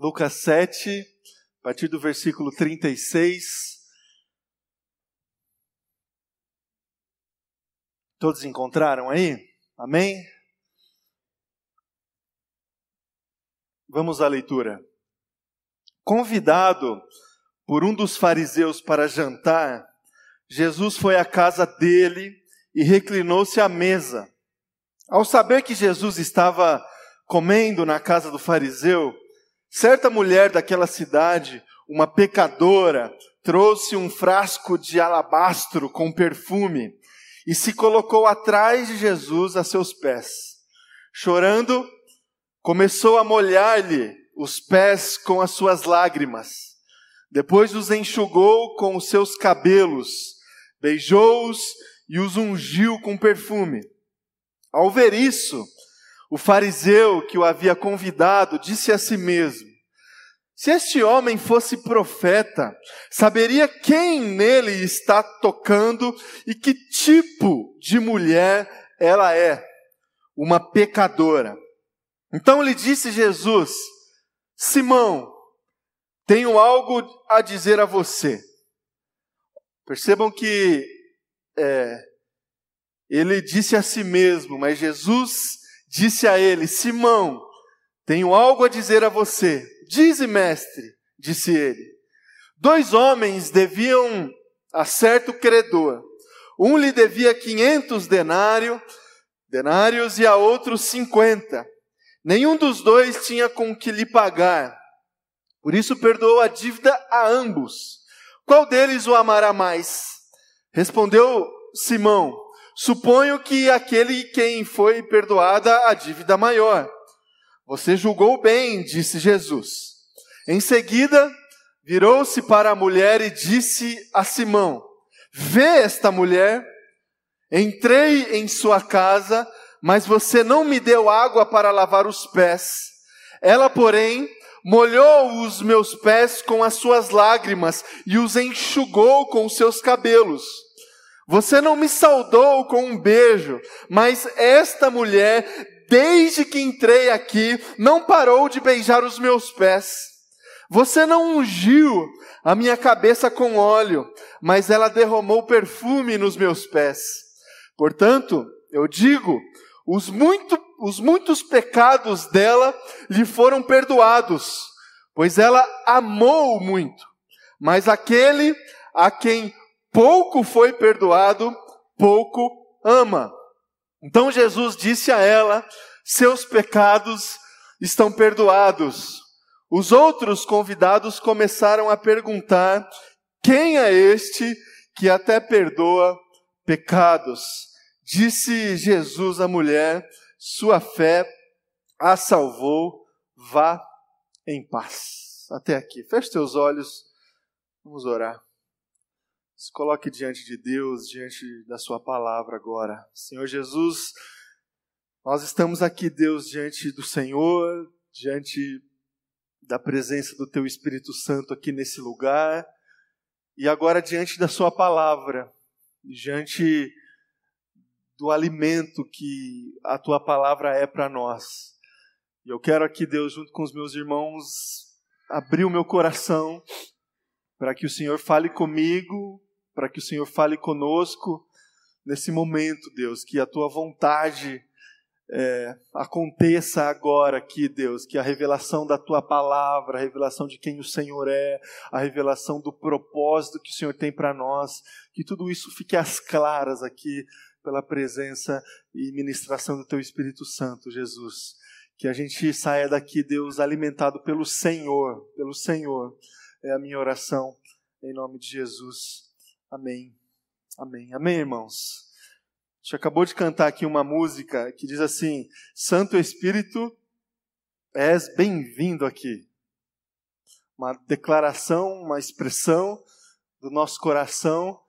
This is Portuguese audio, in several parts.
Lucas 7, a partir do versículo 36. Todos encontraram aí? Amém? Vamos à leitura. Convidado por um dos fariseus para jantar, Jesus foi à casa dele e reclinou-se à mesa. Ao saber que Jesus estava comendo na casa do fariseu, certa mulher daquela cidade, uma pecadora, trouxe um frasco de alabastro com perfume e se colocou atrás de Jesus a seus pés. Chorando, começou a molhar-lhe os pés com as suas lágrimas. Depois os enxugou com os seus cabelos, beijou-os e os ungiu com perfume. Ao ver isso, o fariseu que o havia convidado disse a si mesmo: Se este homem fosse profeta, saberia quem nele está tocando e que tipo de mulher ela é, uma pecadora. Então lhe disse Jesus: Simão, tenho algo a dizer a você. Percebam que é, ele disse a si mesmo, mas Jesus disse a ele: Simão, tenho algo a dizer a você. Dize, mestre, disse ele. Dois homens deviam a certo credor. Um lhe devia quinhentos denário, denários e a outro cinquenta. Nenhum dos dois tinha com que lhe pagar. Por isso perdoou a dívida a ambos. Qual deles o amará mais? Respondeu Simão: Suponho que aquele quem foi perdoada a dívida maior. Você julgou bem, disse Jesus. Em seguida, virou-se para a mulher e disse a Simão: Vê esta mulher. Entrei em sua casa, mas você não me deu água para lavar os pés. Ela, porém, molhou os meus pés com as suas lágrimas e os enxugou com os seus cabelos. Você não me saudou com um beijo, mas esta mulher, desde que entrei aqui, não parou de beijar os meus pés. Você não ungiu a minha cabeça com óleo, mas ela derramou perfume nos meus pés. Portanto, eu digo, os, muito, os muitos pecados dela lhe foram perdoados, pois ela amou muito. Mas aquele a quem pouco foi perdoado, pouco ama. Então Jesus disse a ela: seus pecados estão perdoados. Os outros convidados começaram a perguntar: quem é este que até perdoa pecados? Disse Jesus à mulher: sua fé a salvou, vá em paz. Até aqui. Feche seus olhos, vamos orar. Se coloque diante de Deus, diante da Sua palavra agora. Senhor Jesus, nós estamos aqui, Deus, diante do Senhor, diante da presença do Teu Espírito Santo aqui nesse lugar, e agora diante da Sua palavra, diante do alimento que a Tua palavra é para nós. E eu quero aqui, Deus, junto com os meus irmãos, abrir o meu coração para que o Senhor fale comigo, para que o Senhor fale conosco nesse momento, Deus, que a tua vontade é, aconteça agora aqui, Deus, que a revelação da tua palavra, a revelação de quem o Senhor é, a revelação do propósito que o Senhor tem para nós, que tudo isso fique às claras aqui pela presença e ministração do teu Espírito Santo, Jesus. Que a gente saia daqui, Deus, alimentado pelo Senhor, pelo Senhor. É a minha oração, em nome de Jesus. Amém. Amém. Amém, irmãos. A gente acabou de cantar aqui uma música que diz assim: Santo Espírito, és bem-vindo aqui. Uma declaração, uma expressão do nosso coração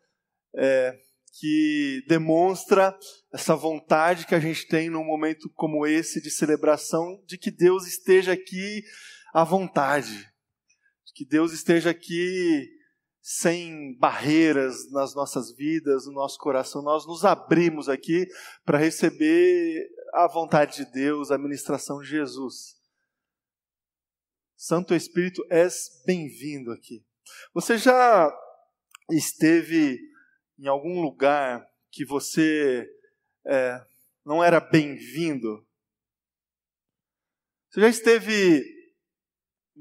é, que demonstra essa vontade que a gente tem num momento como esse de celebração, de que Deus esteja aqui à vontade, de que Deus esteja aqui sem barreiras nas nossas vidas, no nosso coração. Nós nos abrimos aqui para receber a vontade de Deus, a ministração de Jesus. Santo Espírito, és bem-vindo aqui. Você já esteve em algum lugar que você é, não era bem-vindo? Você já esteve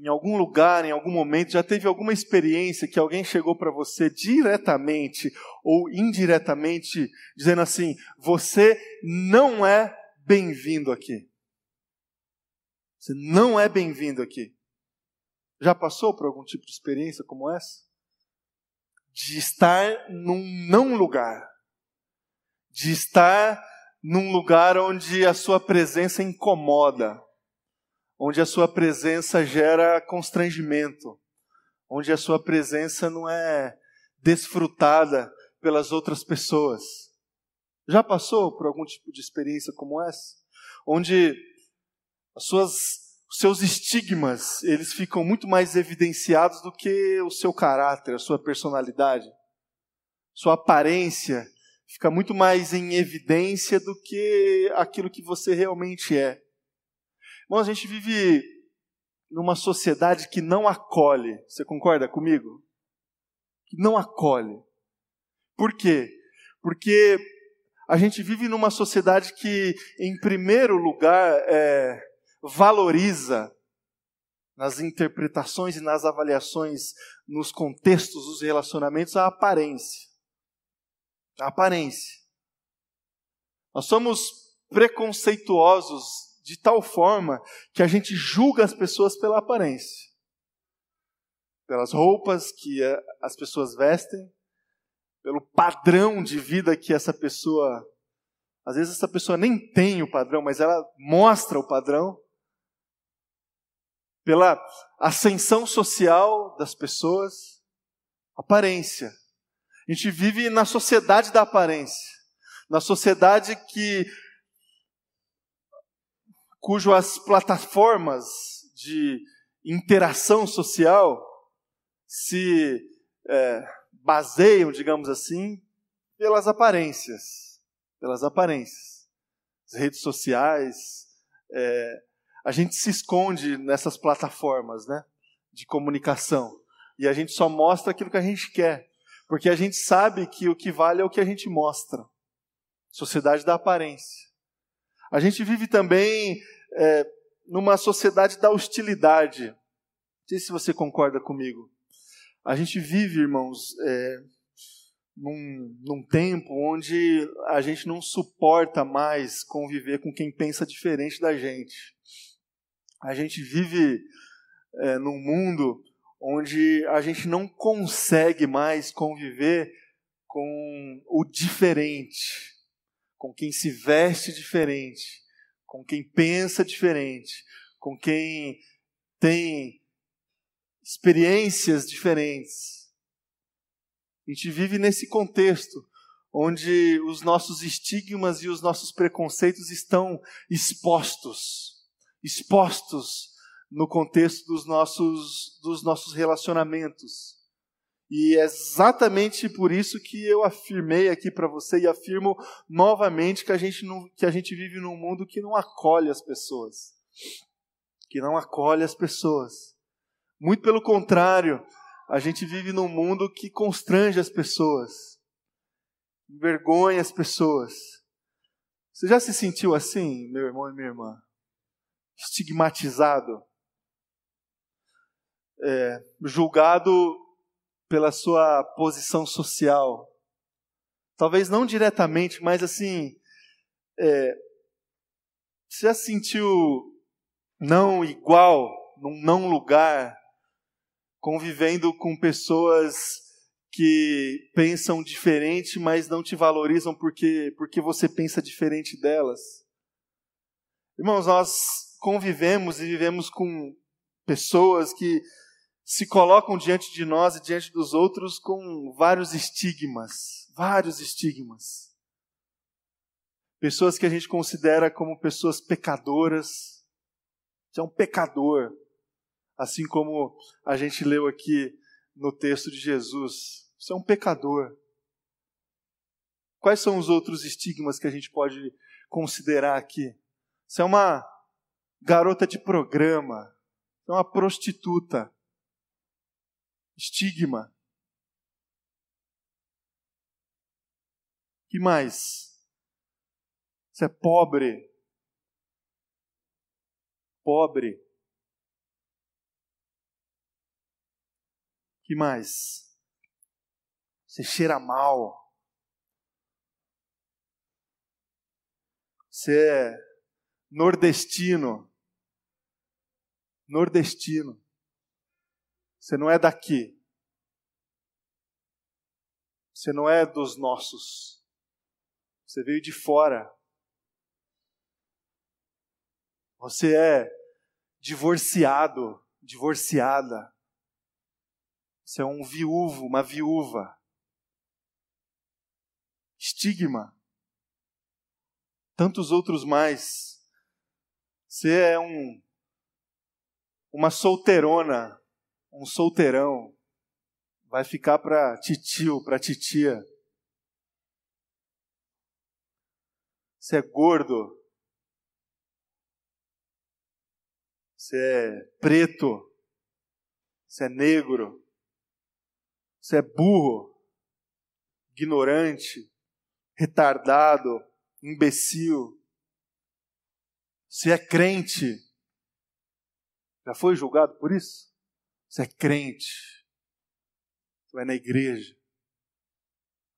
em algum lugar, em algum momento, já teve alguma experiência que alguém chegou para você diretamente ou indiretamente dizendo assim: você não é bem-vindo aqui? Você não é bem-vindo aqui. Já passou por algum tipo de experiência como essa? De estar num não lugar. De estar num lugar onde a sua presença incomoda. Onde a sua presença gera constrangimento. Onde a sua presença não é desfrutada pelas outras pessoas. Já passou por algum tipo de experiência como essa? Onde as suas os seus estigmas, eles ficam muito mais evidenciados do que o seu caráter, a sua personalidade. Sua aparência fica muito mais em evidência do que aquilo que você realmente é. Bom, a gente vive numa sociedade que não acolhe. Você concorda comigo? Que não acolhe. Por quê? Porque a gente vive numa sociedade que, em primeiro lugar, é, valoriza nas interpretações e nas avaliações, nos contextos dos relacionamentos, a aparência. A aparência. Nós somos preconceituosos de tal forma que a gente julga as pessoas pela aparência. Pelas roupas que as pessoas vestem, pelo padrão de vida que essa pessoa. Às vezes essa pessoa nem tem o padrão, mas ela mostra o padrão pela ascensão social das pessoas, aparência. A gente vive na sociedade da aparência, na sociedade que cujas plataformas de interação social se é, baseiam, digamos assim, pelas aparências, pelas aparências, as redes sociais, é, a gente se esconde nessas plataformas né, de comunicação. E a gente só mostra aquilo que a gente quer. Porque a gente sabe que o que vale é o que a gente mostra. Sociedade da aparência. A gente vive também é, numa sociedade da hostilidade. Não sei se você concorda comigo. A gente vive, irmãos, é, num, num tempo onde a gente não suporta mais conviver com quem pensa diferente da gente. A gente vive é, num mundo onde a gente não consegue mais conviver com o diferente, com quem se veste diferente, com quem pensa diferente, com quem tem experiências diferentes. A gente vive nesse contexto onde os nossos estigmas e os nossos preconceitos estão expostos expostos no contexto dos nossos, dos nossos relacionamentos. E é exatamente por isso que eu afirmei aqui para você e afirmo novamente que a, gente não, que a gente vive num mundo que não acolhe as pessoas. Que não acolhe as pessoas. Muito pelo contrário, a gente vive num mundo que constrange as pessoas, envergonha as pessoas. Você já se sentiu assim, meu irmão e minha irmã? estigmatizado, é, julgado pela sua posição social. Talvez não diretamente, mas assim, é, você já sentiu não igual, num não lugar, convivendo com pessoas que pensam diferente, mas não te valorizam porque, porque você pensa diferente delas? Irmãos, nós convivemos e vivemos com pessoas que se colocam diante de nós e diante dos outros com vários estigmas, vários estigmas. Pessoas que a gente considera como pessoas pecadoras. Você é um pecador, assim como a gente leu aqui no texto de Jesus. Você é um pecador. Quais são os outros estigmas que a gente pode considerar aqui? Você é uma garota de programa, é uma prostituta. Estigma. que mais? Você é pobre. Pobre. que mais? Você cheira mal. Você é nordestino. Nordestino. Você não é daqui. Você não é dos nossos. Você veio de fora. Você é divorciado, divorciada. Você é um viúvo, uma viúva. Estigma. Tantos outros mais. Você é um uma solteirona, um solteirão. Vai ficar para titio, para titia. Você é gordo. Você é preto. Você é negro. Você é burro. Ignorante. Retardado. Imbecil. Você é crente. Já foi julgado por isso? Você é crente. Você vai na igreja.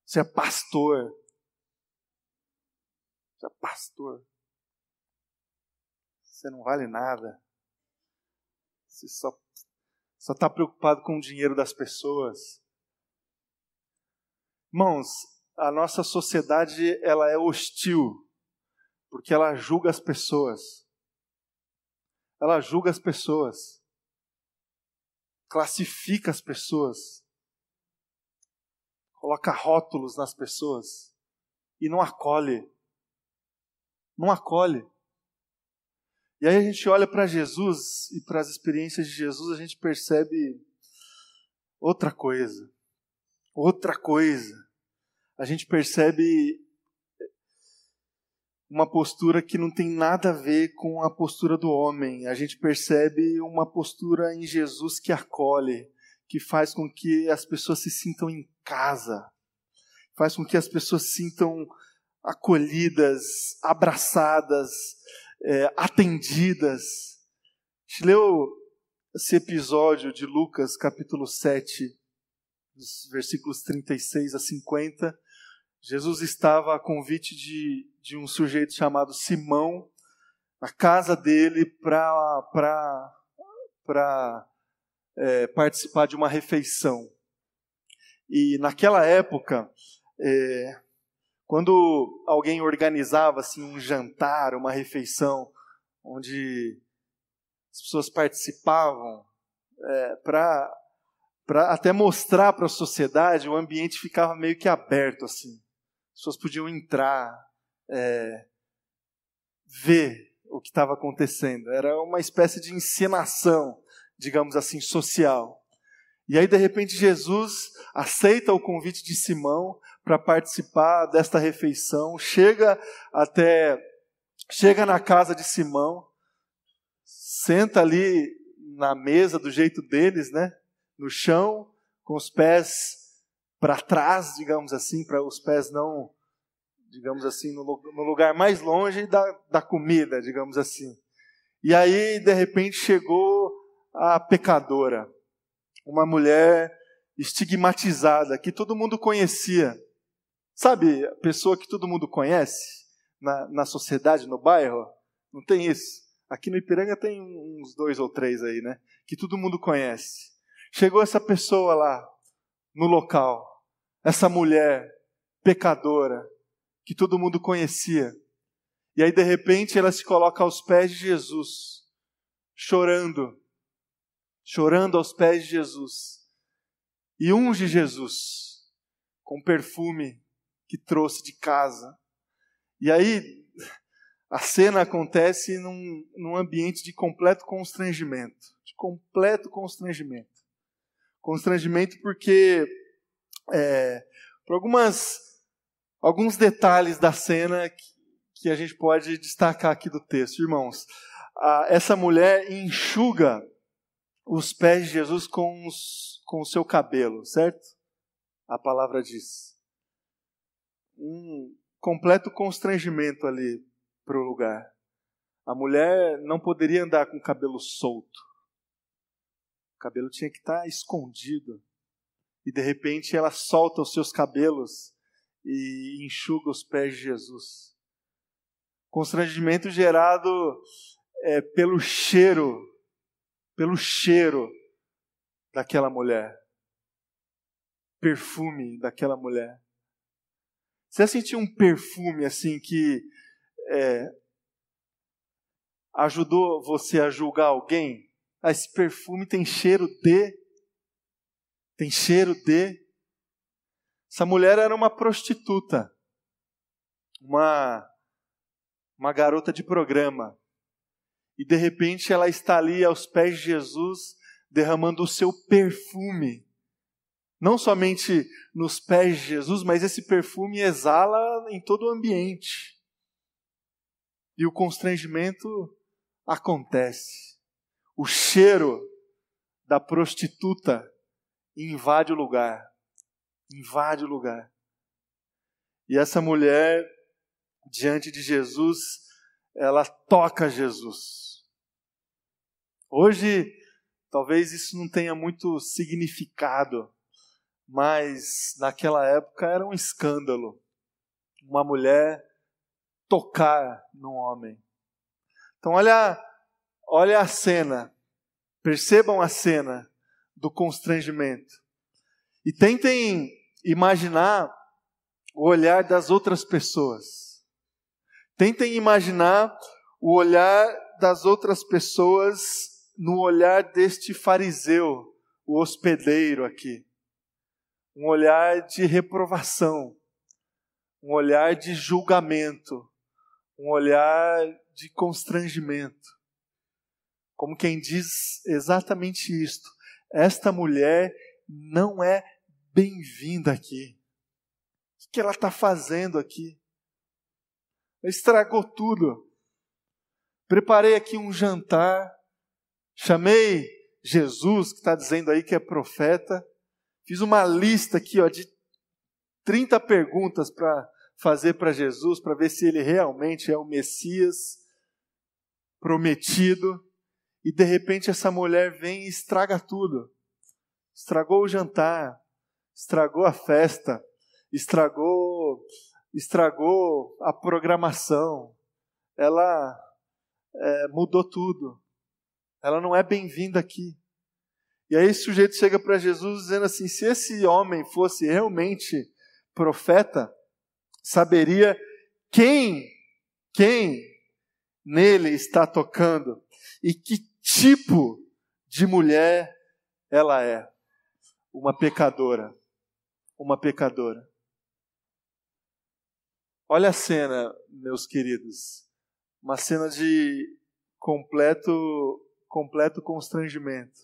Você é pastor. Você é pastor. Você não vale nada. Você só só está preocupado com o dinheiro das pessoas. Irmãos, a nossa sociedade ela é hostil porque ela julga as pessoas. Ela julga as pessoas. Classifica as pessoas. Coloca rótulos nas pessoas e não acolhe não acolhe. E aí a gente olha para Jesus e para as experiências de Jesus, a gente percebe outra coisa. Outra coisa. A gente percebe uma postura que não tem nada a ver com a postura do homem. A gente percebe uma postura em Jesus que acolhe, que faz com que as pessoas se sintam em casa, faz com que as pessoas se sintam acolhidas, abraçadas, é, atendidas. A gente leu esse episódio de Lucas, capítulo 7, versículos 36 a 50. Jesus estava a convite de, de um sujeito chamado Simão, na casa dele, para é, participar de uma refeição. E naquela época, é, quando alguém organizava assim um jantar, uma refeição, onde as pessoas participavam é, para até mostrar para a sociedade, o ambiente ficava meio que aberto assim. As pessoas podiam entrar, é, ver o que estava acontecendo. Era uma espécie de encenação, digamos assim, social. E aí, de repente, Jesus aceita o convite de Simão para participar desta refeição, chega até chega na casa de Simão, senta ali na mesa do jeito deles, né? No chão, com os pés para trás, digamos assim, para os pés não, digamos assim, no, no lugar mais longe da, da comida, digamos assim. E aí, de repente, chegou a pecadora, uma mulher estigmatizada, que todo mundo conhecia. Sabe, a pessoa que todo mundo conhece na, na sociedade, no bairro? Não tem isso. Aqui no Ipiranga tem uns dois ou três aí, né? Que todo mundo conhece. Chegou essa pessoa lá, no local, essa mulher pecadora, que todo mundo conhecia. E aí, de repente, ela se coloca aos pés de Jesus, chorando, chorando aos pés de Jesus, e unge Jesus com perfume que trouxe de casa. E aí a cena acontece num, num ambiente de completo constrangimento. De completo constrangimento. Constrangimento porque, é, por algumas, alguns detalhes da cena que, que a gente pode destacar aqui do texto. Irmãos, a, essa mulher enxuga os pés de Jesus com, os, com o seu cabelo, certo? A palavra diz. Um completo constrangimento ali para o lugar. A mulher não poderia andar com o cabelo solto. O cabelo tinha que estar escondido. E de repente ela solta os seus cabelos e enxuga os pés de Jesus. Constrangimento gerado é, pelo cheiro, pelo cheiro daquela mulher. Perfume daquela mulher. Você sentiu um perfume assim que é, ajudou você a julgar alguém? Ah, esse perfume tem cheiro de. Tem cheiro de. Essa mulher era uma prostituta, uma, uma garota de programa. E de repente ela está ali aos pés de Jesus, derramando o seu perfume. Não somente nos pés de Jesus, mas esse perfume exala em todo o ambiente. E o constrangimento acontece. O cheiro da prostituta invade o lugar invade o lugar. E essa mulher, diante de Jesus, ela toca Jesus. Hoje, talvez isso não tenha muito significado, mas naquela época era um escândalo uma mulher tocar num homem. Então, olha, olha a cena, percebam a cena do constrangimento. E tentem imaginar o olhar das outras pessoas. Tentem imaginar o olhar das outras pessoas no olhar deste fariseu, o hospedeiro aqui. Um olhar de reprovação, um olhar de julgamento, um olhar de constrangimento. Como quem diz exatamente isto: esta mulher não é bem-vinda aqui. O que ela está fazendo aqui? Estragou tudo. Preparei aqui um jantar, chamei Jesus, que está dizendo aí que é profeta, fiz uma lista aqui ó, de 30 perguntas para fazer para Jesus, para ver se ele realmente é o Messias prometido. E de repente essa mulher vem e estraga tudo. Estragou o jantar, estragou a festa, estragou, estragou a programação, ela é, mudou tudo. Ela não é bem-vinda aqui. E aí esse sujeito chega para Jesus dizendo assim: se esse homem fosse realmente profeta, saberia quem, quem nele está tocando e que tipo de mulher ela é. Uma pecadora uma pecadora. Olha a cena, meus queridos. Uma cena de completo completo constrangimento.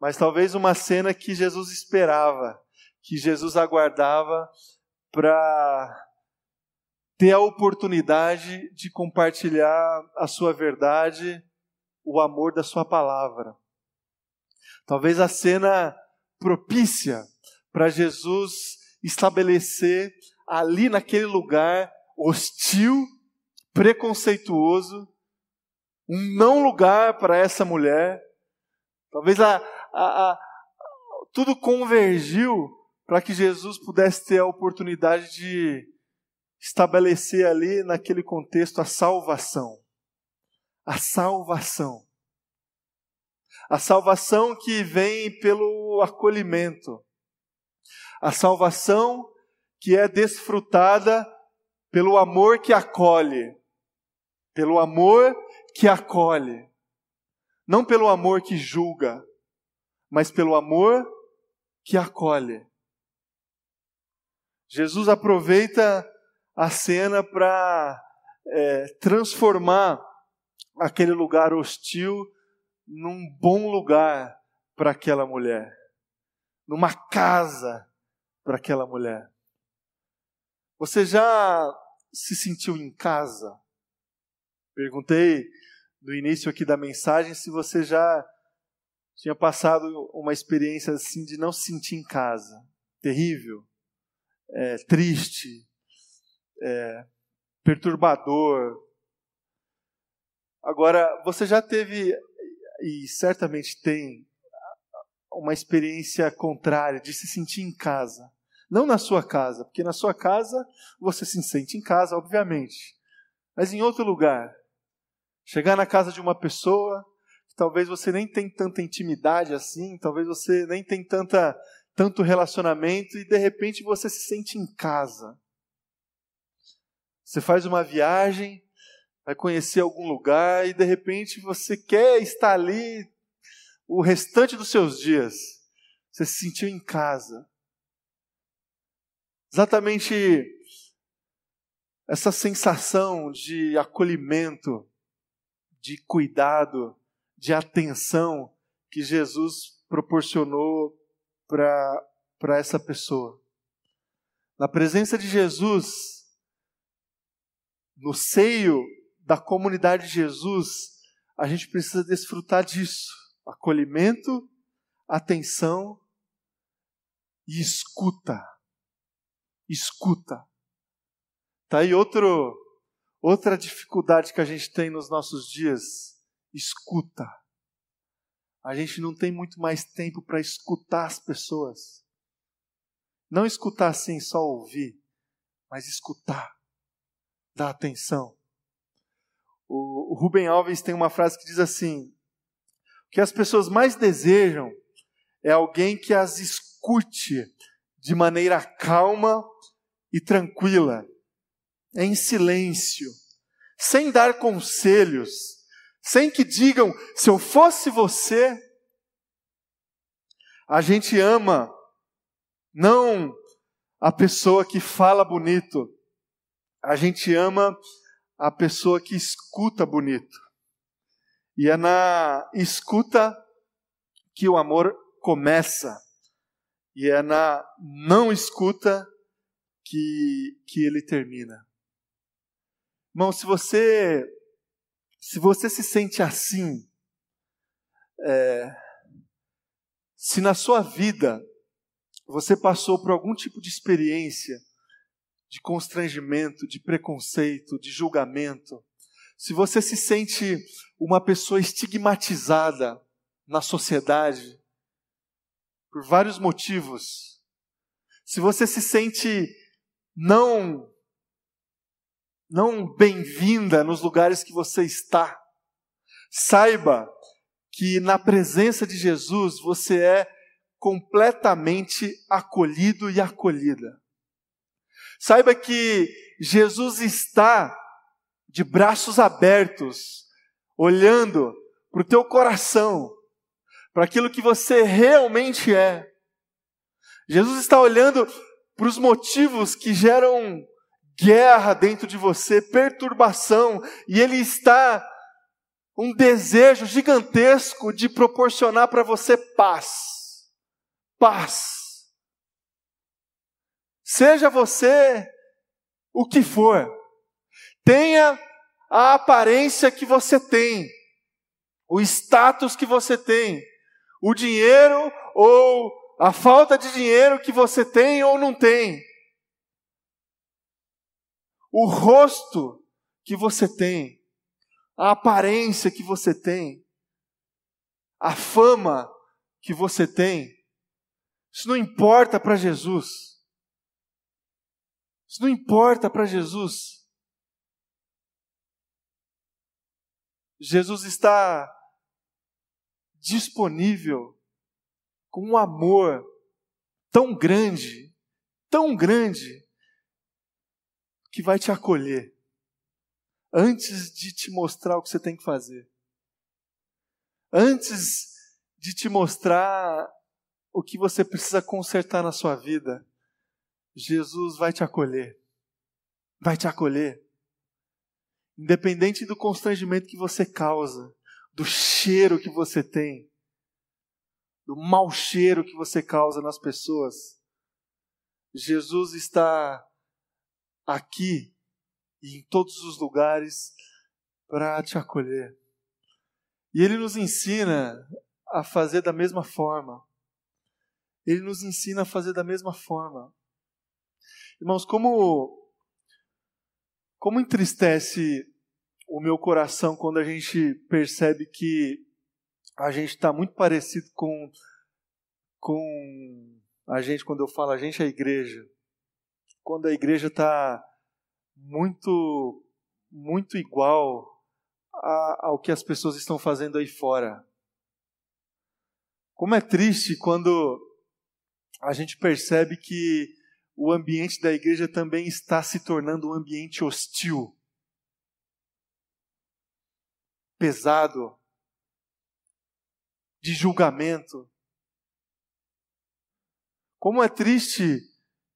Mas talvez uma cena que Jesus esperava, que Jesus aguardava para ter a oportunidade de compartilhar a sua verdade, o amor da sua palavra. Talvez a cena propícia para Jesus estabelecer ali naquele lugar hostil, preconceituoso, um não lugar para essa mulher. Talvez a, a, a, tudo convergiu para que Jesus pudesse ter a oportunidade de estabelecer ali naquele contexto a salvação. A salvação. A salvação que vem pelo acolhimento a salvação que é desfrutada pelo amor que acolhe, pelo amor que acolhe, não pelo amor que julga, mas pelo amor que acolhe. Jesus aproveita a cena para é, transformar aquele lugar hostil num bom lugar para aquela mulher, numa casa para aquela mulher. Você já se sentiu em casa? Perguntei no início aqui da mensagem se você já tinha passado uma experiência assim de não se sentir em casa, terrível, é, triste, é, perturbador. Agora, você já teve e certamente tem uma experiência contrária de se sentir em casa. Não na sua casa, porque na sua casa você se sente em casa, obviamente. Mas em outro lugar. Chegar na casa de uma pessoa que talvez você nem tem tanta intimidade assim, talvez você nem tem tanta, tanto relacionamento e de repente você se sente em casa. Você faz uma viagem, vai conhecer algum lugar e de repente você quer estar ali o restante dos seus dias. Você se sentiu em casa. Exatamente essa sensação de acolhimento, de cuidado, de atenção que Jesus proporcionou para essa pessoa. Na presença de Jesus, no seio da comunidade de Jesus, a gente precisa desfrutar disso acolhimento, atenção e escuta. Escuta. Tá aí outro, outra dificuldade que a gente tem nos nossos dias. Escuta. A gente não tem muito mais tempo para escutar as pessoas. Não escutar assim, só ouvir, mas escutar. Dar atenção. O, o Rubem Alves tem uma frase que diz assim: que as pessoas mais desejam é alguém que as escute de maneira calma e tranquila, em silêncio, sem dar conselhos, sem que digam, se eu fosse você, a gente ama não a pessoa que fala bonito, a gente ama a pessoa que escuta bonito. E é na escuta que o amor começa. E é na não escuta que, que ele termina. Irmão, se você se você se sente assim, é, se na sua vida você passou por algum tipo de experiência de constrangimento, de preconceito, de julgamento, se você se sente uma pessoa estigmatizada na sociedade, por vários motivos, se você se sente não não bem-vinda nos lugares que você está, saiba que na presença de Jesus você é completamente acolhido e acolhida. Saiba que Jesus está de braços abertos, olhando para o teu coração, para aquilo que você realmente é. Jesus está olhando para os motivos que geram guerra dentro de você, perturbação, e Ele está um desejo gigantesco de proporcionar para você paz. Paz. Seja você o que for, Tenha a aparência que você tem, o status que você tem, o dinheiro ou a falta de dinheiro que você tem ou não tem, o rosto que você tem, a aparência que você tem, a fama que você tem, isso não importa para Jesus. Isso não importa para Jesus. Jesus está disponível com um amor tão grande, tão grande, que vai te acolher antes de te mostrar o que você tem que fazer. Antes de te mostrar o que você precisa consertar na sua vida, Jesus vai te acolher. Vai te acolher. Independente do constrangimento que você causa, do cheiro que você tem, do mau cheiro que você causa nas pessoas, Jesus está aqui e em todos os lugares para te acolher. E ele nos ensina a fazer da mesma forma. Ele nos ensina a fazer da mesma forma. Irmãos, como como entristece o meu coração quando a gente percebe que a gente está muito parecido com com a gente quando eu falo a gente é a igreja. Quando a igreja está muito muito igual a, ao que as pessoas estão fazendo aí fora. Como é triste quando a gente percebe que o ambiente da igreja também está se tornando um ambiente hostil, pesado, de julgamento. Como é triste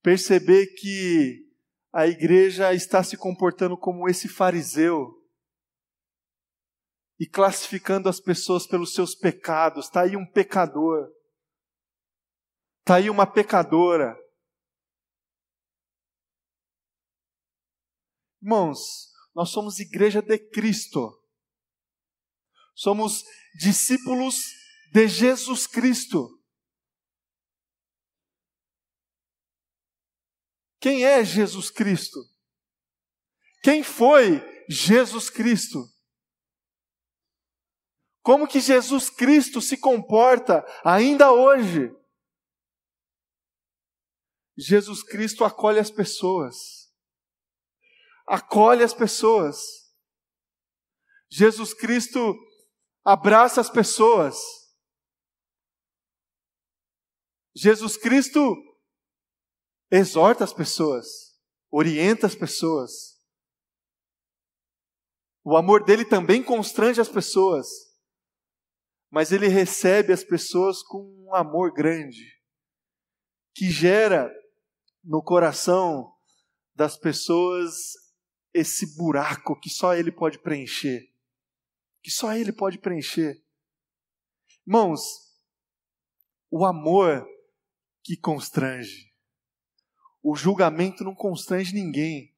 perceber que a igreja está se comportando como esse fariseu e classificando as pessoas pelos seus pecados. Está aí um pecador. Está aí uma pecadora. Irmãos, nós somos igreja de Cristo. Somos discípulos de Jesus Cristo. Quem é Jesus Cristo? Quem foi Jesus Cristo? Como que Jesus Cristo se comporta ainda hoje? Jesus Cristo acolhe as pessoas. Acolhe as pessoas. Jesus Cristo abraça as pessoas. Jesus Cristo exorta as pessoas, orienta as pessoas. O amor dele também constrange as pessoas, mas ele recebe as pessoas com um amor grande, que gera no coração das pessoas esse buraco que só ele pode preencher. Que só ele pode preencher. Irmãos, o amor que constrange. O julgamento não constrange ninguém.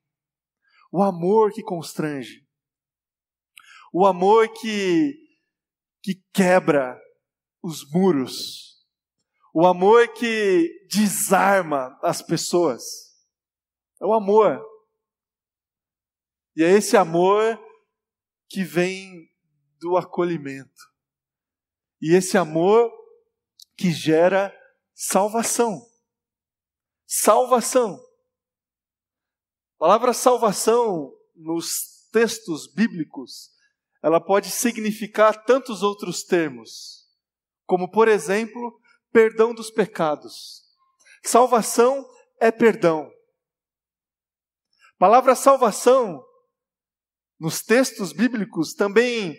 O amor que constrange. O amor que, que quebra os muros. O amor que desarma as pessoas. É o amor. E é esse amor que vem do acolhimento. E esse amor que gera salvação salvação. A palavra salvação nos textos bíblicos, ela pode significar tantos outros termos, como por exemplo, perdão dos pecados. Salvação é perdão. A palavra salvação nos textos bíblicos também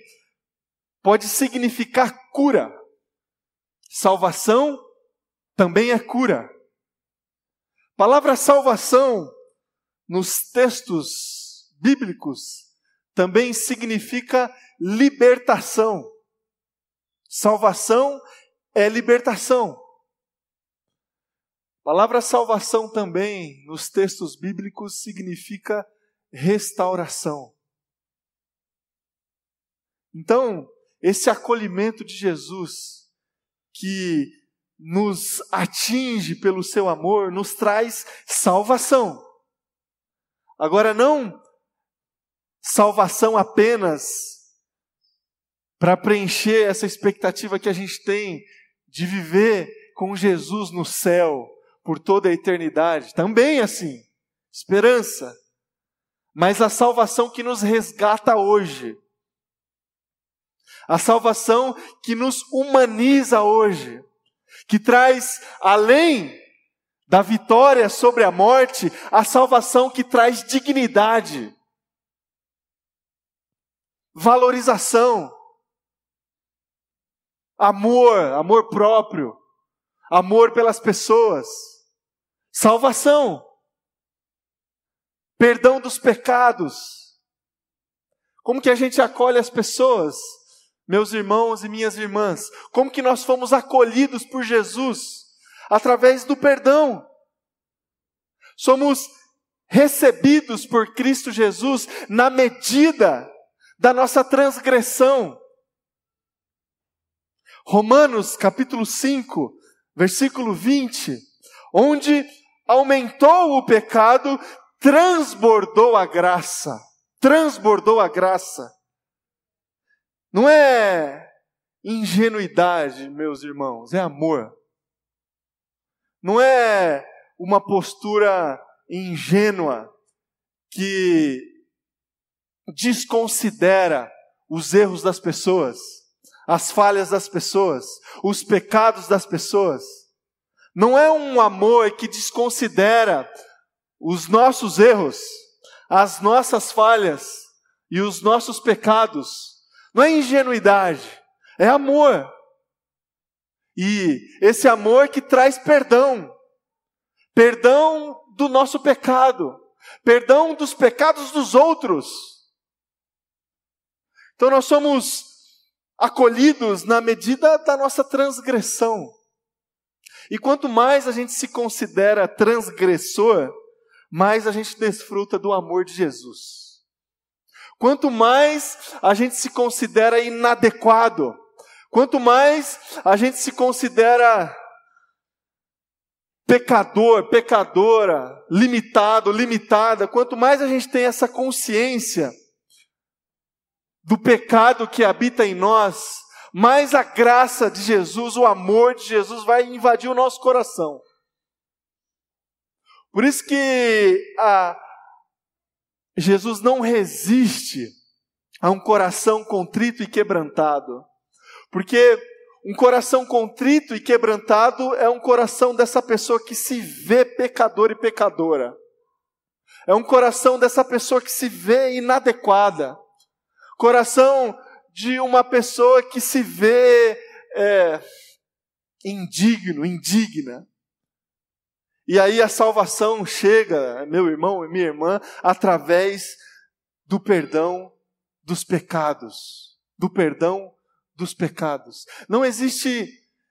pode significar cura. Salvação também é cura palavra salvação nos textos bíblicos também significa libertação. Salvação é libertação. A palavra salvação também nos textos bíblicos significa restauração. Então, esse acolhimento de Jesus, que nos atinge pelo seu amor, nos traz salvação. Agora, não salvação apenas para preencher essa expectativa que a gente tem de viver com Jesus no céu por toda a eternidade. Também assim, esperança. Mas a salvação que nos resgata hoje. A salvação que nos humaniza hoje que traz além da vitória sobre a morte, a salvação que traz dignidade, valorização, amor, amor próprio, amor pelas pessoas, salvação, perdão dos pecados. Como que a gente acolhe as pessoas? Meus irmãos e minhas irmãs, como que nós fomos acolhidos por Jesus através do perdão. Somos recebidos por Cristo Jesus na medida da nossa transgressão. Romanos capítulo 5, versículo 20, onde aumentou o pecado, transbordou a graça. Transbordou a graça. Não é ingenuidade, meus irmãos, é amor. Não é uma postura ingênua que desconsidera os erros das pessoas, as falhas das pessoas, os pecados das pessoas. Não é um amor que desconsidera os nossos erros, as nossas falhas e os nossos pecados. Não é ingenuidade, é amor. E esse amor que traz perdão. Perdão do nosso pecado, perdão dos pecados dos outros. Então nós somos acolhidos na medida da nossa transgressão. E quanto mais a gente se considera transgressor, mais a gente desfruta do amor de Jesus. Quanto mais a gente se considera inadequado, quanto mais a gente se considera pecador, pecadora, limitado, limitada, quanto mais a gente tem essa consciência do pecado que habita em nós, mais a graça de Jesus, o amor de Jesus vai invadir o nosso coração. Por isso que a, Jesus não resiste a um coração contrito e quebrantado, porque um coração contrito e quebrantado é um coração dessa pessoa que se vê pecador e pecadora. É um coração dessa pessoa que se vê inadequada. Coração de uma pessoa que se vê é, indigno, indigna. E aí a salvação chega, meu irmão e minha irmã, através do perdão dos pecados, do perdão dos pecados. Não existe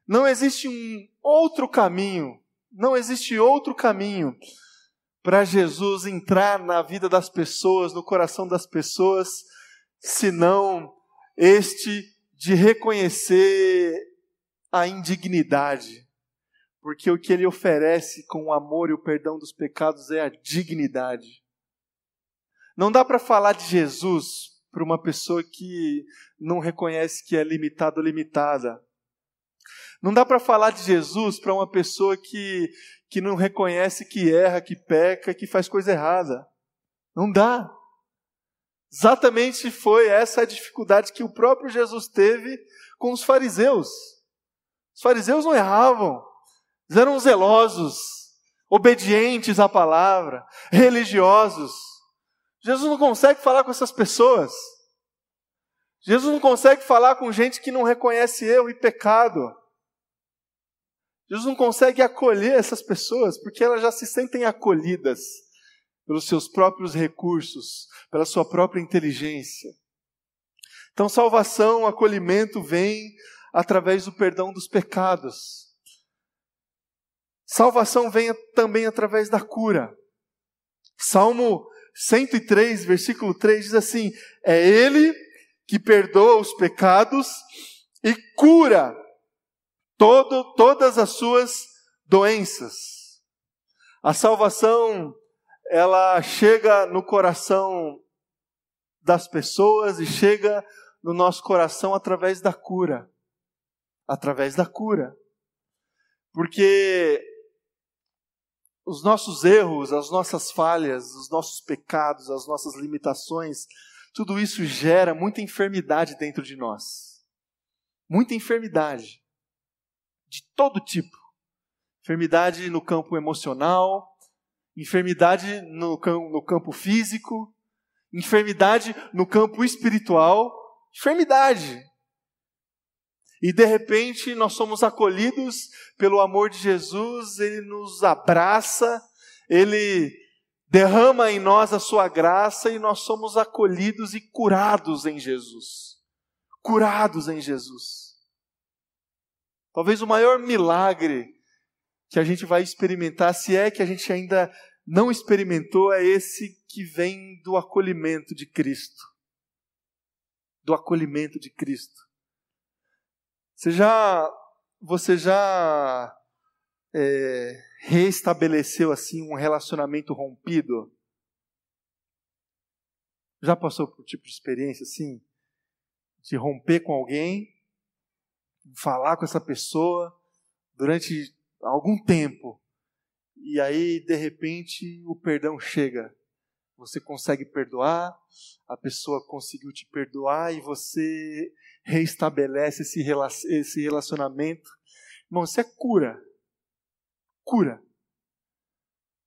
não existe um outro caminho, não existe outro caminho para Jesus entrar na vida das pessoas, no coração das pessoas, senão este de reconhecer a indignidade. Porque o que ele oferece com o amor e o perdão dos pecados é a dignidade. Não dá para falar de Jesus para uma pessoa que não reconhece que é limitado ou limitada. Não dá para falar de Jesus para uma pessoa que, que não reconhece que erra, que peca, que faz coisa errada. Não dá. Exatamente foi essa a dificuldade que o próprio Jesus teve com os fariseus. Os fariseus não erravam, eles eram zelosos, obedientes à palavra, religiosos. Jesus não consegue falar com essas pessoas. Jesus não consegue falar com gente que não reconhece erro e pecado. Jesus não consegue acolher essas pessoas porque elas já se sentem acolhidas pelos seus próprios recursos, pela sua própria inteligência. Então, salvação, acolhimento vem através do perdão dos pecados. Salvação vem também através da cura. Salmo 103, versículo 3 diz assim: É Ele que perdoa os pecados e cura todo, todas as suas doenças. A salvação, ela chega no coração das pessoas e chega no nosso coração através da cura. Através da cura. Porque os nossos erros, as nossas falhas, os nossos pecados, as nossas limitações, tudo isso gera muita enfermidade dentro de nós. Muita enfermidade. De todo tipo. Enfermidade no campo emocional, enfermidade no, no campo físico, enfermidade no campo espiritual, enfermidade. E de repente nós somos acolhidos pelo amor de Jesus, ele nos abraça, ele derrama em nós a sua graça e nós somos acolhidos e curados em Jesus. Curados em Jesus. Talvez o maior milagre que a gente vai experimentar, se é que a gente ainda não experimentou, é esse que vem do acolhimento de Cristo. Do acolhimento de Cristo. Você já, você já é, reestabeleceu assim um relacionamento rompido? Já passou por um tipo de experiência assim? De romper com alguém, falar com essa pessoa durante algum tempo, e aí de repente o perdão chega. Você consegue perdoar, a pessoa conseguiu te perdoar e você reestabelece esse relacionamento. Irmão, isso é cura. Cura.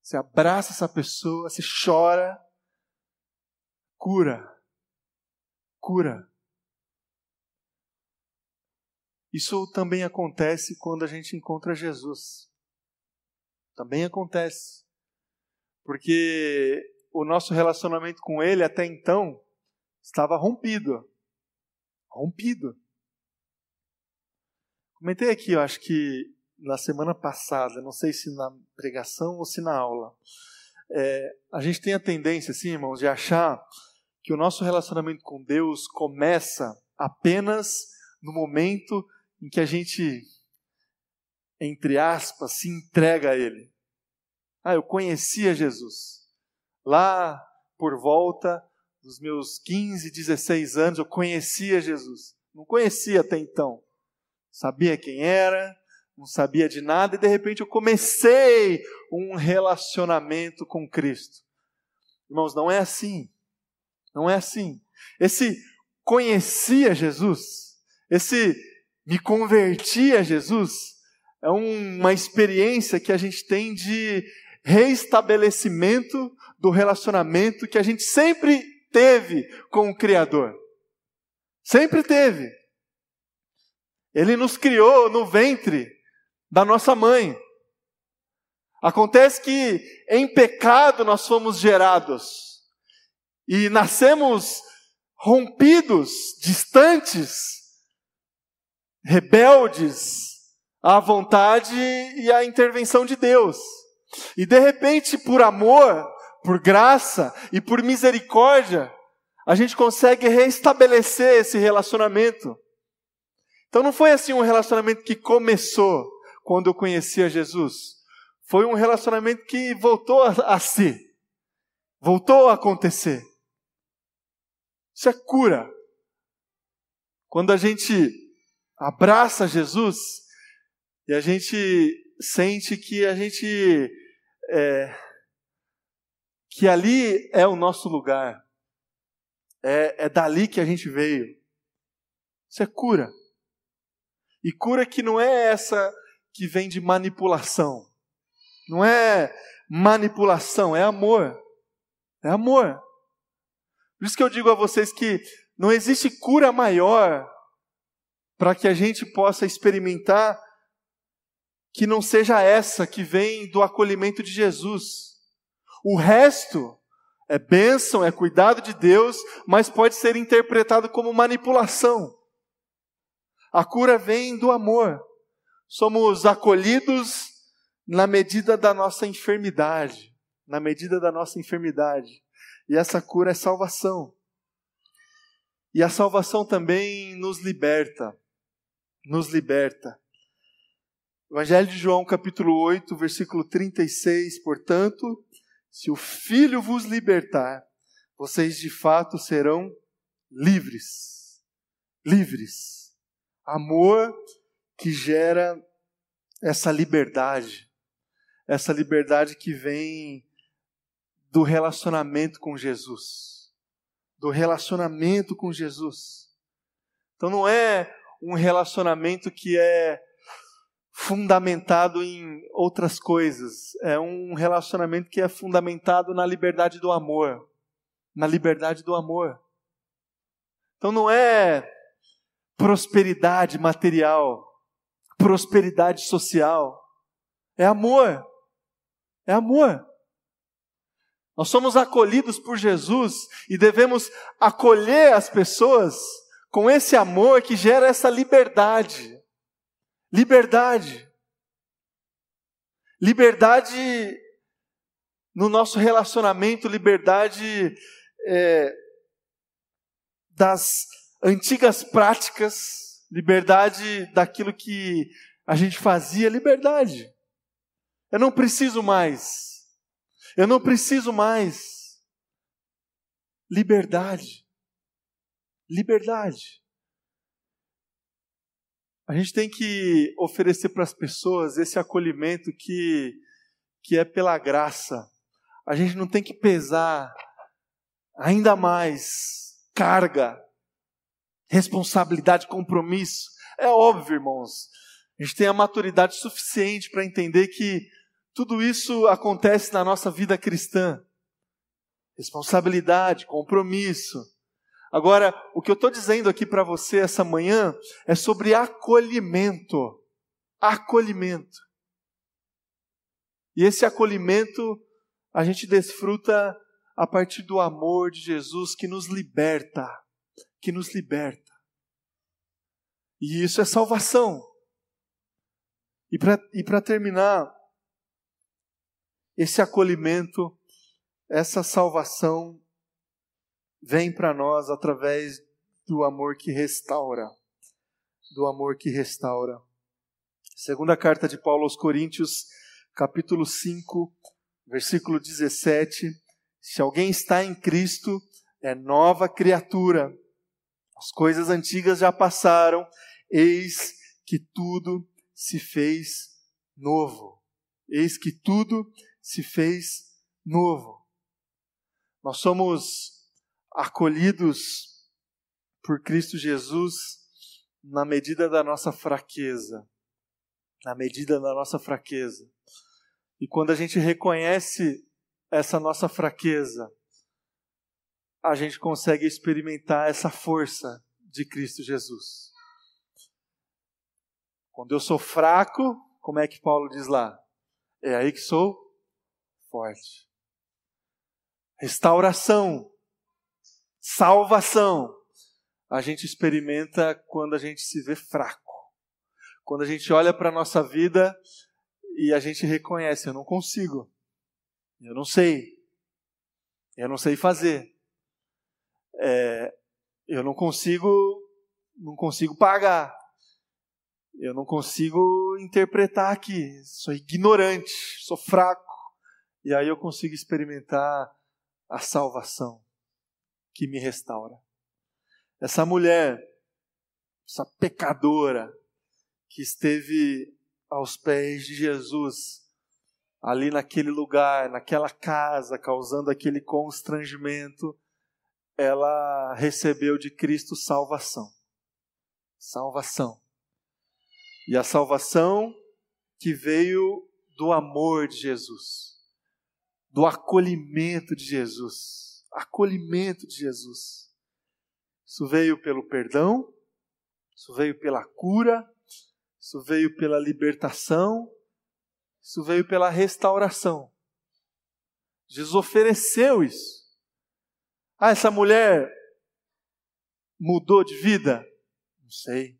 Você abraça essa pessoa, você chora. Cura. Cura. Isso também acontece quando a gente encontra Jesus. Também acontece. Porque o nosso relacionamento com Ele até então estava rompido. Rompido. Comentei aqui, eu acho que na semana passada, não sei se na pregação ou se na aula. É, a gente tem a tendência, assim, irmãos, de achar que o nosso relacionamento com Deus começa apenas no momento em que a gente, entre aspas, se entrega a Ele. Ah, eu conhecia Jesus. Lá por volta dos meus 15, 16 anos, eu conhecia Jesus. Não conhecia até então. Sabia quem era, não sabia de nada, e de repente eu comecei um relacionamento com Cristo. Irmãos, não é assim. Não é assim. Esse conhecia Jesus, esse me converti a Jesus, é uma experiência que a gente tem de reestabelecimento do relacionamento que a gente sempre teve com o Criador. Sempre teve. Ele nos criou no ventre da nossa mãe. Acontece que em pecado nós fomos gerados e nascemos rompidos, distantes rebeldes à vontade e à intervenção de Deus. E de repente, por amor, por graça e por misericórdia, a gente consegue restabelecer esse relacionamento. Então não foi assim um relacionamento que começou quando eu conhecia Jesus. Foi um relacionamento que voltou a, a ser. Voltou a acontecer. Isso é cura. Quando a gente abraça Jesus e a gente sente que a gente é, que ali é o nosso lugar, é, é dali que a gente veio. Isso é cura. E cura que não é essa que vem de manipulação. Não é manipulação, é amor. É amor. Por isso que eu digo a vocês que não existe cura maior para que a gente possa experimentar que não seja essa que vem do acolhimento de Jesus. O resto é bênção, é cuidado de Deus, mas pode ser interpretado como manipulação. A cura vem do amor. Somos acolhidos na medida da nossa enfermidade, na medida da nossa enfermidade. E essa cura é salvação. E a salvação também nos liberta nos liberta. Evangelho de João, capítulo 8, versículo 36. Portanto, se o Filho vos libertar, vocês de fato serão livres. Livres. Amor que gera essa liberdade. Essa liberdade que vem do relacionamento com Jesus. Do relacionamento com Jesus. Então não é um relacionamento que é fundamentado em outras coisas. É um relacionamento que é fundamentado na liberdade do amor. Na liberdade do amor. Então não é prosperidade material, prosperidade social. É amor. É amor. Nós somos acolhidos por Jesus e devemos acolher as pessoas com esse amor que gera essa liberdade. Liberdade. Liberdade no nosso relacionamento, liberdade é, das antigas práticas, liberdade daquilo que a gente fazia, liberdade. Eu não preciso mais. Eu não preciso mais. Liberdade. Liberdade. A gente tem que oferecer para as pessoas esse acolhimento que, que é pela graça. A gente não tem que pesar ainda mais carga, responsabilidade, compromisso. É óbvio, irmãos. A gente tem a maturidade suficiente para entender que tudo isso acontece na nossa vida cristã. Responsabilidade, compromisso. Agora, o que eu estou dizendo aqui para você essa manhã é sobre acolhimento. Acolhimento. E esse acolhimento a gente desfruta a partir do amor de Jesus que nos liberta, que nos liberta. E isso é salvação. E para terminar, esse acolhimento, essa salvação vem para nós através do amor que restaura. Do amor que restaura. Segunda carta de Paulo aos Coríntios, capítulo 5, versículo 17. Se alguém está em Cristo, é nova criatura. As coisas antigas já passaram, eis que tudo se fez novo. Eis que tudo se fez novo. Nós somos acolhidos por Cristo Jesus na medida da nossa fraqueza. Na medida da nossa fraqueza. E quando a gente reconhece essa nossa fraqueza, a gente consegue experimentar essa força de Cristo Jesus. Quando eu sou fraco, como é que Paulo diz lá? É aí que sou forte. Restauração salvação. A gente experimenta quando a gente se vê fraco. Quando a gente olha para a nossa vida e a gente reconhece: eu não consigo, eu não sei, eu não sei fazer, é, eu não consigo, não consigo pagar, eu não consigo interpretar aqui, sou ignorante, sou fraco, e aí eu consigo experimentar a salvação que me restaura. Essa mulher, essa pecadora, que esteve aos pés de Jesus, ali naquele lugar, naquela casa, causando aquele constrangimento, ela recebeu de Cristo salvação. Salvação. E a salvação que veio do amor de Jesus, do acolhimento de Jesus acolhimento de Jesus. Isso veio pelo perdão, isso veio pela cura, isso veio pela libertação, isso veio pela restauração. Jesus ofereceu isso. Ah, essa mulher mudou de vida? Não sei.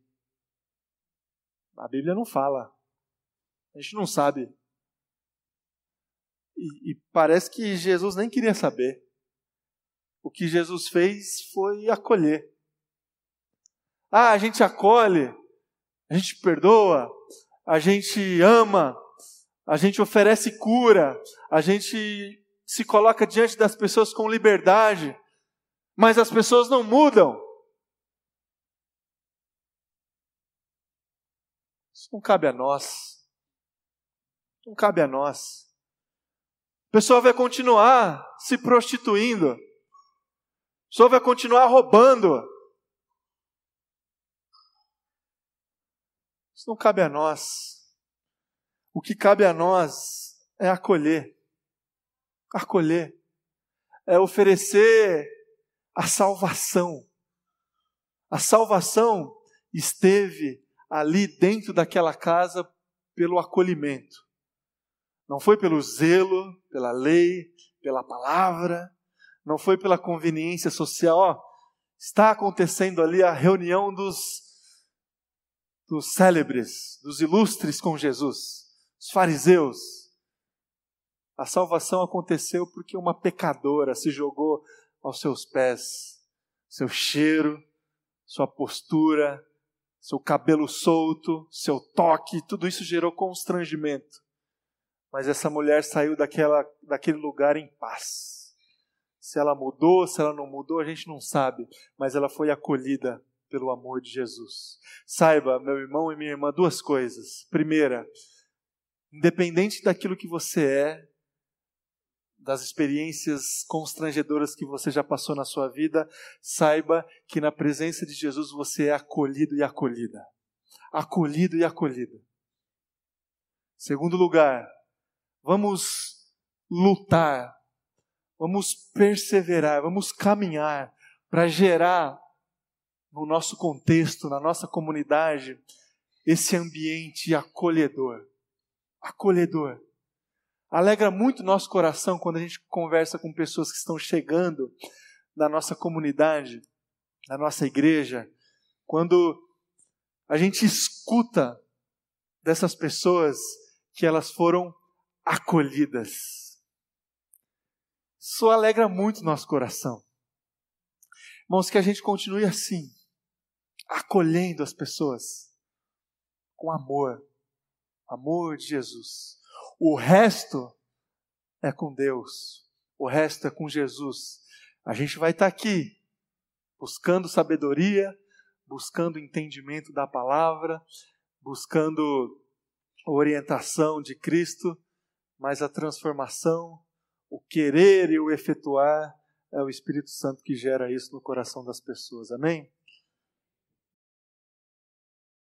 A Bíblia não fala. A gente não sabe. E, e parece que Jesus nem queria saber o que Jesus fez foi acolher. Ah, a gente acolhe, a gente perdoa, a gente ama, a gente oferece cura, a gente se coloca diante das pessoas com liberdade, mas as pessoas não mudam. Isso não cabe a nós. Não cabe a nós. A pessoa vai continuar se prostituindo o senhor vai continuar roubando. Isso não cabe a nós. O que cabe a nós é acolher. Acolher. É oferecer a salvação. A salvação esteve ali dentro daquela casa pelo acolhimento. Não foi pelo zelo, pela lei, pela palavra, não foi pela conveniência social, ó, está acontecendo ali a reunião dos, dos célebres, dos ilustres com Jesus, os fariseus. A salvação aconteceu porque uma pecadora se jogou aos seus pés, seu cheiro, sua postura, seu cabelo solto, seu toque, tudo isso gerou constrangimento. Mas essa mulher saiu daquela, daquele lugar em paz. Se ela mudou, se ela não mudou, a gente não sabe, mas ela foi acolhida pelo amor de Jesus. Saiba, meu irmão e minha irmã, duas coisas. Primeira, independente daquilo que você é, das experiências constrangedoras que você já passou na sua vida, saiba que na presença de Jesus você é acolhido e acolhida. Acolhido e acolhida. Segundo lugar, vamos lutar, vamos perseverar, vamos caminhar para gerar no nosso contexto, na nossa comunidade, esse ambiente acolhedor. Acolhedor. Alegra muito nosso coração quando a gente conversa com pessoas que estão chegando na nossa comunidade, na nossa igreja, quando a gente escuta dessas pessoas que elas foram acolhidas. Isso alegra muito nosso coração. Irmãos, que a gente continue assim, acolhendo as pessoas com amor, amor de Jesus. O resto é com Deus, o resto é com Jesus. A gente vai estar aqui buscando sabedoria, buscando entendimento da palavra, buscando orientação de Cristo, mas a transformação, o querer e o efetuar é o Espírito Santo que gera isso no coração das pessoas. Amém?